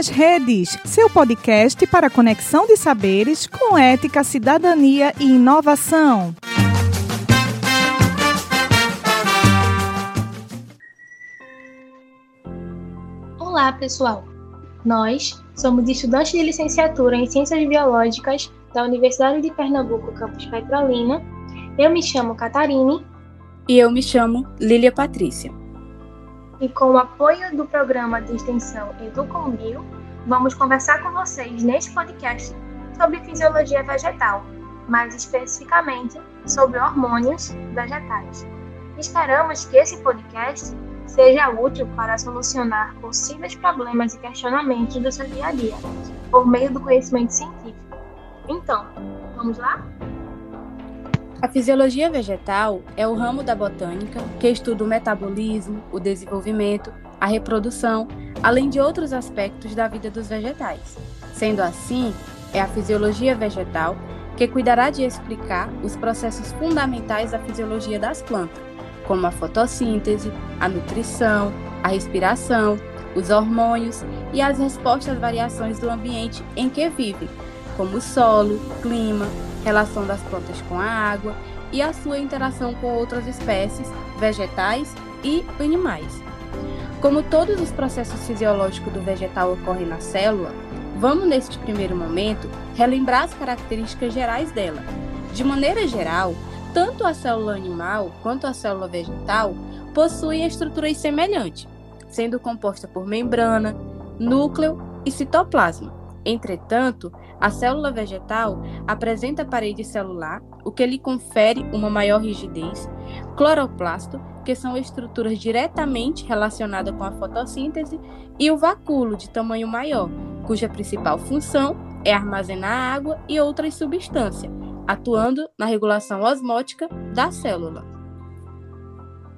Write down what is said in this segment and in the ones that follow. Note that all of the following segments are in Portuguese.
nas Redes, seu podcast para conexão de saberes com ética, cidadania e inovação. Olá, pessoal! Nós somos estudantes de licenciatura em Ciências Biológicas da Universidade de Pernambuco, campus Petrolina. Eu me chamo Catarine. E eu me chamo Lília Patrícia e com o apoio do programa de extensão Educombio, vamos conversar com vocês neste podcast sobre fisiologia vegetal, mais especificamente sobre hormônios vegetais. Esperamos que esse podcast seja útil para solucionar possíveis problemas e questionamentos do seu dia a dia, por meio do conhecimento científico. Então, vamos lá? A fisiologia vegetal é o ramo da botânica que estuda o metabolismo, o desenvolvimento, a reprodução, além de outros aspectos da vida dos vegetais. Sendo assim, é a fisiologia vegetal que cuidará de explicar os processos fundamentais da fisiologia das plantas, como a fotossíntese, a nutrição, a respiração, os hormônios e as respostas às variações do ambiente em que vivem, como o solo, clima, relação das plantas com a água e a sua interação com outras espécies, vegetais e animais. Como todos os processos fisiológicos do vegetal ocorrem na célula, vamos neste primeiro momento relembrar as características gerais dela. De maneira geral, tanto a célula animal quanto a célula vegetal possuem estruturas semelhantes, sendo composta por membrana, núcleo e citoplasma. Entretanto, a célula vegetal apresenta parede celular, o que lhe confere uma maior rigidez, cloroplasto, que são estruturas diretamente relacionadas com a fotossíntese, e o vacúolo, de tamanho maior, cuja principal função é armazenar água e outras substâncias, atuando na regulação osmótica da célula.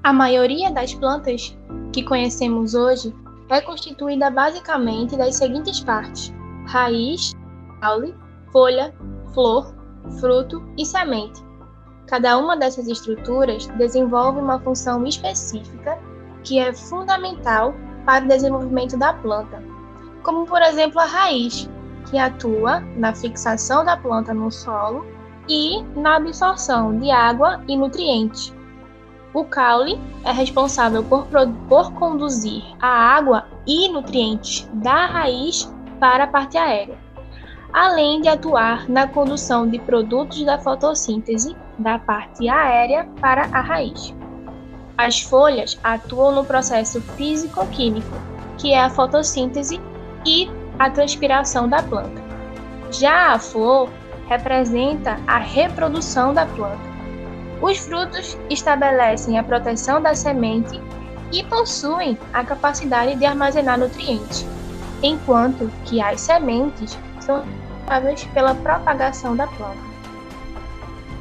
A maioria das plantas que conhecemos hoje é constituída basicamente das seguintes partes: raiz, caule, folha, flor, fruto e semente. Cada uma dessas estruturas desenvolve uma função específica que é fundamental para o desenvolvimento da planta, como por exemplo a raiz, que atua na fixação da planta no solo e na absorção de água e nutrientes. O caule é responsável por, por conduzir a água e nutrientes da raiz para a parte aérea além de atuar na condução de produtos da fotossíntese da parte aérea para a raiz. As folhas atuam no processo físico-químico, que é a fotossíntese e a transpiração da planta. Já a flor representa a reprodução da planta. Os frutos estabelecem a proteção da semente e possuem a capacidade de armazenar nutrientes, enquanto que as sementes são responsáveis pela propagação da planta.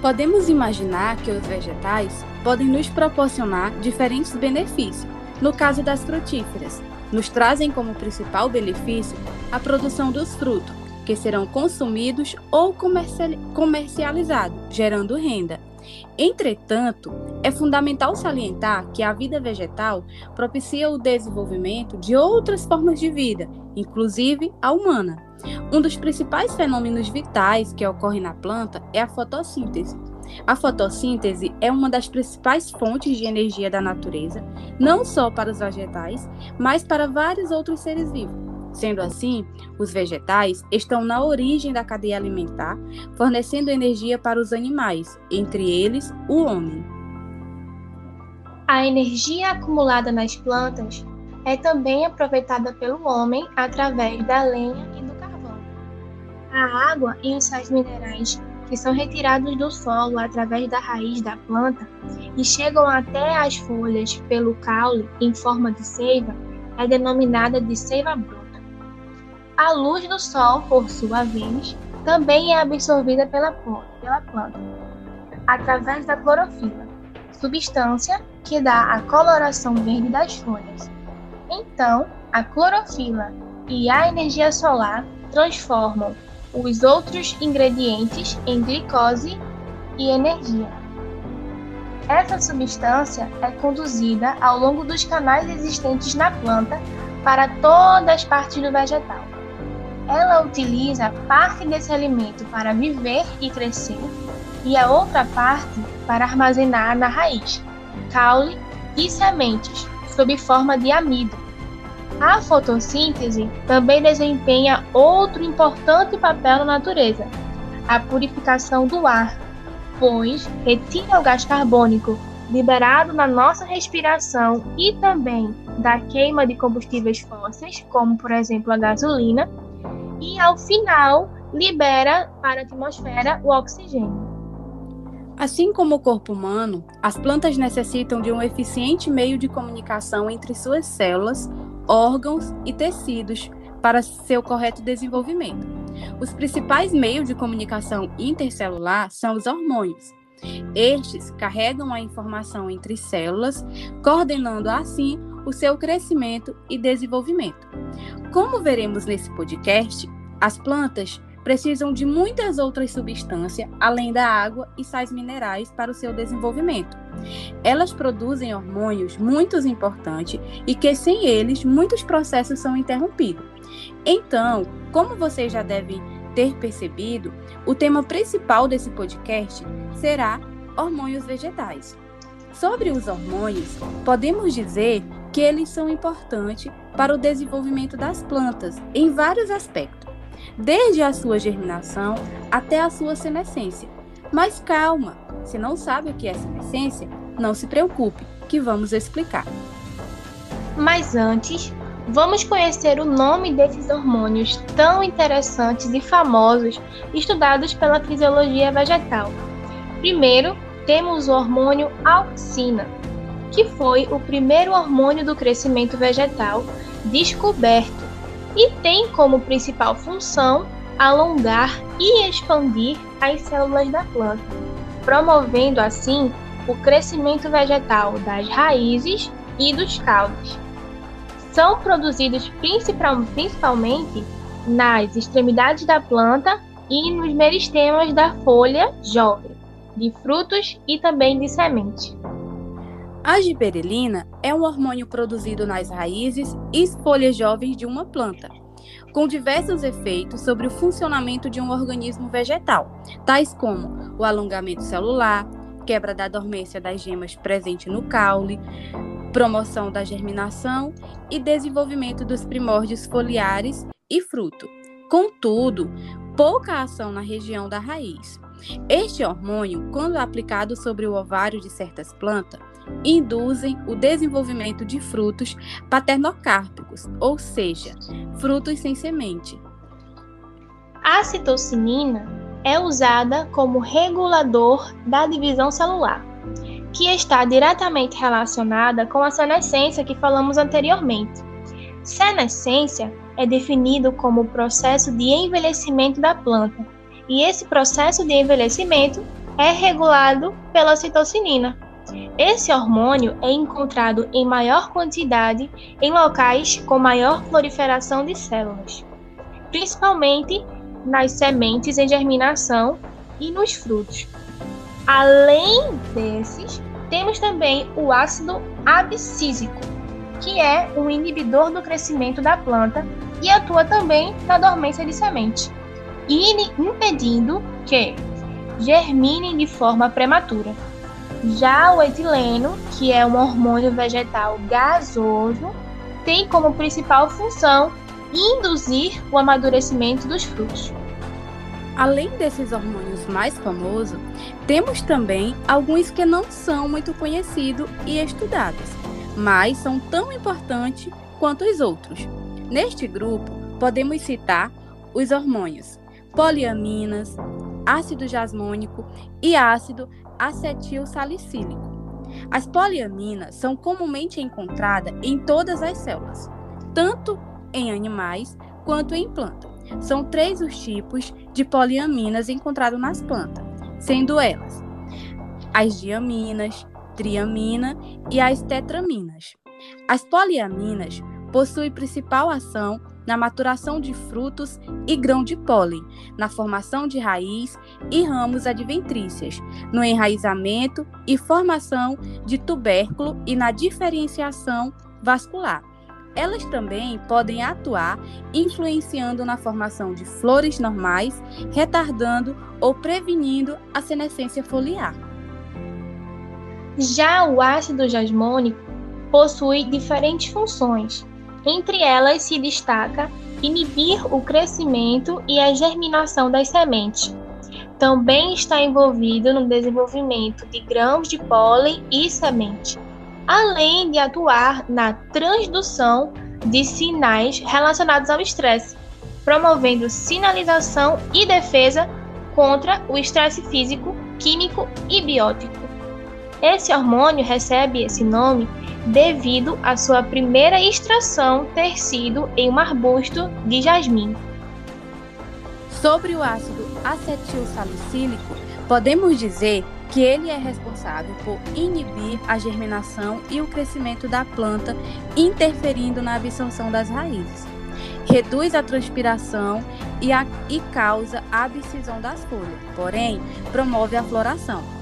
Podemos imaginar que os vegetais podem nos proporcionar diferentes benefícios. No caso das frutíferas, nos trazem como principal benefício a produção dos frutos, que serão consumidos ou comercializados, gerando renda. Entretanto, é fundamental salientar que a vida vegetal propicia o desenvolvimento de outras formas de vida, inclusive a humana. Um dos principais fenômenos vitais que ocorre na planta é a fotossíntese. A fotossíntese é uma das principais fontes de energia da natureza, não só para os vegetais, mas para vários outros seres vivos. Sendo assim, os vegetais estão na origem da cadeia alimentar, fornecendo energia para os animais, entre eles o homem. A energia acumulada nas plantas é também aproveitada pelo homem através da lenha e do carvão. A água e os sais minerais que são retirados do solo através da raiz da planta e chegam até as folhas pelo caule em forma de seiva é denominada de seiva bruta. A luz do sol, por sua vez, também é absorvida pela, pela planta através da clorofila, substância que dá a coloração verde das folhas. Então, a clorofila e a energia solar transformam os outros ingredientes em glicose e energia. Essa substância é conduzida ao longo dos canais existentes na planta para todas as partes do vegetal. Ela utiliza parte desse alimento para viver e crescer e a outra parte para armazenar na raiz, caule e sementes, sob forma de amido. A fotossíntese também desempenha outro importante papel na natureza, a purificação do ar, pois retira o gás carbônico liberado na nossa respiração e também da queima de combustíveis fósseis, como por exemplo a gasolina, e ao final libera para a atmosfera o oxigênio. Assim como o corpo humano, as plantas necessitam de um eficiente meio de comunicação entre suas células, órgãos e tecidos para seu correto desenvolvimento. Os principais meios de comunicação intercelular são os hormônios. Estes carregam a informação entre células, coordenando assim o seu crescimento e desenvolvimento. Como veremos nesse podcast, as plantas precisam de muitas outras substâncias além da água e sais minerais para o seu desenvolvimento. Elas produzem hormônios muito importantes e que sem eles muitos processos são interrompidos. Então, como vocês já devem ter percebido, o tema principal desse podcast será hormônios vegetais. Sobre os hormônios, podemos dizer que eles são importantes para o desenvolvimento das plantas em vários aspectos, desde a sua germinação até a sua senescência. Mas calma, se não sabe o que é senescência, não se preocupe, que vamos explicar. Mas antes, vamos conhecer o nome desses hormônios tão interessantes e famosos estudados pela fisiologia vegetal. Primeiro, temos o hormônio auxina, que foi o primeiro hormônio do crescimento vegetal descoberto e tem como principal função alongar e expandir as células da planta, promovendo assim o crescimento vegetal das raízes e dos caules. São produzidos principalmente nas extremidades da planta e nos meristemas da folha jovem de frutos e também de semente. A giberelina é um hormônio produzido nas raízes e folhas jovens de uma planta, com diversos efeitos sobre o funcionamento de um organismo vegetal, tais como o alongamento celular, quebra da dormência das gemas presente no caule, promoção da germinação e desenvolvimento dos primórdios foliares e fruto. Contudo, pouca ação na região da raiz. Este hormônio, quando aplicado sobre o ovário de certas plantas, induzem o desenvolvimento de frutos paternocárpicos, ou seja, frutos sem semente. A citocinina é usada como regulador da divisão celular, que está diretamente relacionada com a senescência que falamos anteriormente. Senescência é definido como o processo de envelhecimento da planta e esse processo de envelhecimento é regulado pela citocinina. Esse hormônio é encontrado em maior quantidade em locais com maior proliferação de células, principalmente nas sementes em germinação e nos frutos. Além desses, temos também o ácido abscísico, que é um inibidor do crescimento da planta e atua também na dormência de semente impedindo que germinem de forma prematura. Já o etileno, que é um hormônio vegetal gasoso, tem como principal função induzir o amadurecimento dos frutos. Além desses hormônios mais famosos, temos também alguns que não são muito conhecidos e estudados, mas são tão importantes quanto os outros. Neste grupo, podemos citar os hormônios poliaminas, ácido jasmônico e ácido acetil salicílico. As poliaminas são comumente encontradas em todas as células, tanto em animais quanto em plantas. São três os tipos de poliaminas encontrados nas plantas, sendo elas as diaminas, triamina e as tetraminas. As poliaminas possuem principal ação na maturação de frutos e grão de pólen, na formação de raiz e ramos adventrícias, no enraizamento e formação de tubérculo e na diferenciação vascular. elas também podem atuar influenciando na formação de flores normais, retardando ou prevenindo a senescência foliar. Já o ácido jasmônico possui diferentes funções. Entre elas se destaca inibir o crescimento e a germinação das sementes. Também está envolvido no desenvolvimento de grãos de pólen e semente além de atuar na transdução de sinais relacionados ao estresse, promovendo sinalização e defesa contra o estresse físico, químico e biótico. Esse hormônio recebe esse nome devido à sua primeira extração ter sido em um arbusto de jasmim. Sobre o ácido acetilsalicílico, podemos dizer que ele é responsável por inibir a germinação e o crescimento da planta, interferindo na absorção das raízes. Reduz a transpiração e, a, e causa a abscisão das folhas, porém, promove a floração.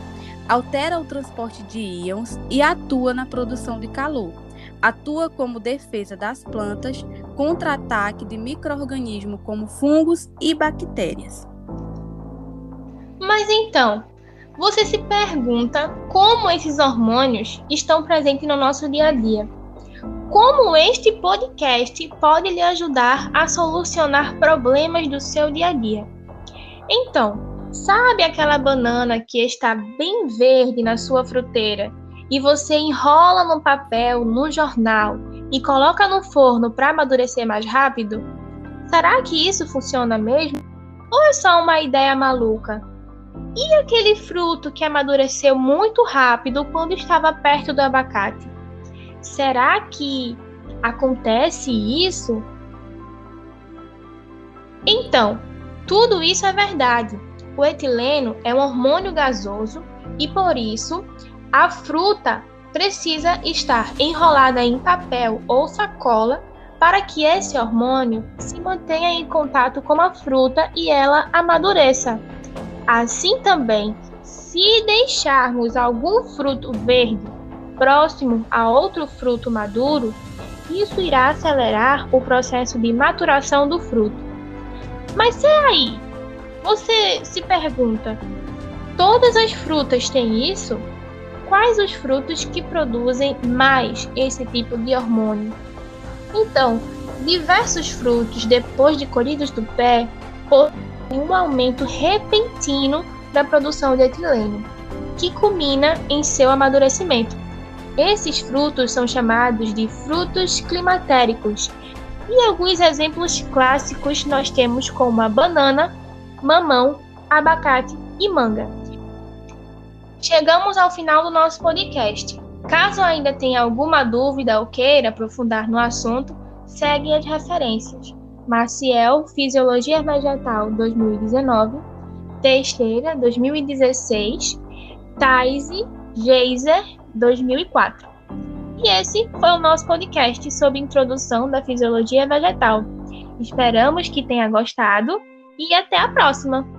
Altera o transporte de íons e atua na produção de calor. Atua como defesa das plantas contra ataque de micro-organismos como fungos e bactérias. Mas então, você se pergunta como esses hormônios estão presentes no nosso dia a dia. Como este podcast pode lhe ajudar a solucionar problemas do seu dia a dia? Então, sabe aquela banana que está bem verde na sua fruteira e você enrola no papel, no jornal e coloca no forno para amadurecer mais rápido? Será que isso funciona mesmo? Ou é só uma ideia maluca? E aquele fruto que amadureceu muito rápido quando estava perto do abacate? Será que acontece isso? Então, tudo isso é verdade. O etileno é um hormônio gasoso e por isso a fruta precisa estar enrolada em papel ou sacola para que esse hormônio se mantenha em contato com a fruta e ela amadureça. Assim também, se deixarmos algum fruto verde próximo a outro fruto maduro, isso irá acelerar o processo de maturação do fruto. Mas se aí, você se pergunta: todas as frutas têm isso? Quais os frutos que produzem mais esse tipo de hormônio? Então, diversos frutos, depois de colhidos do pé, um aumento repentino da produção de etileno, que culmina em seu amadurecimento. Esses frutos são chamados de frutos climatéricos, e alguns exemplos clássicos nós temos como a banana, mamão, abacate e manga. Chegamos ao final do nosso podcast. Caso ainda tenha alguma dúvida ou queira aprofundar no assunto, segue as referências. Maciel Fisiologia Vegetal 2019, Teixeira 2016, Taise Geiser 2004. E esse foi o nosso podcast sobre introdução da fisiologia vegetal. Esperamos que tenha gostado e até a próxima!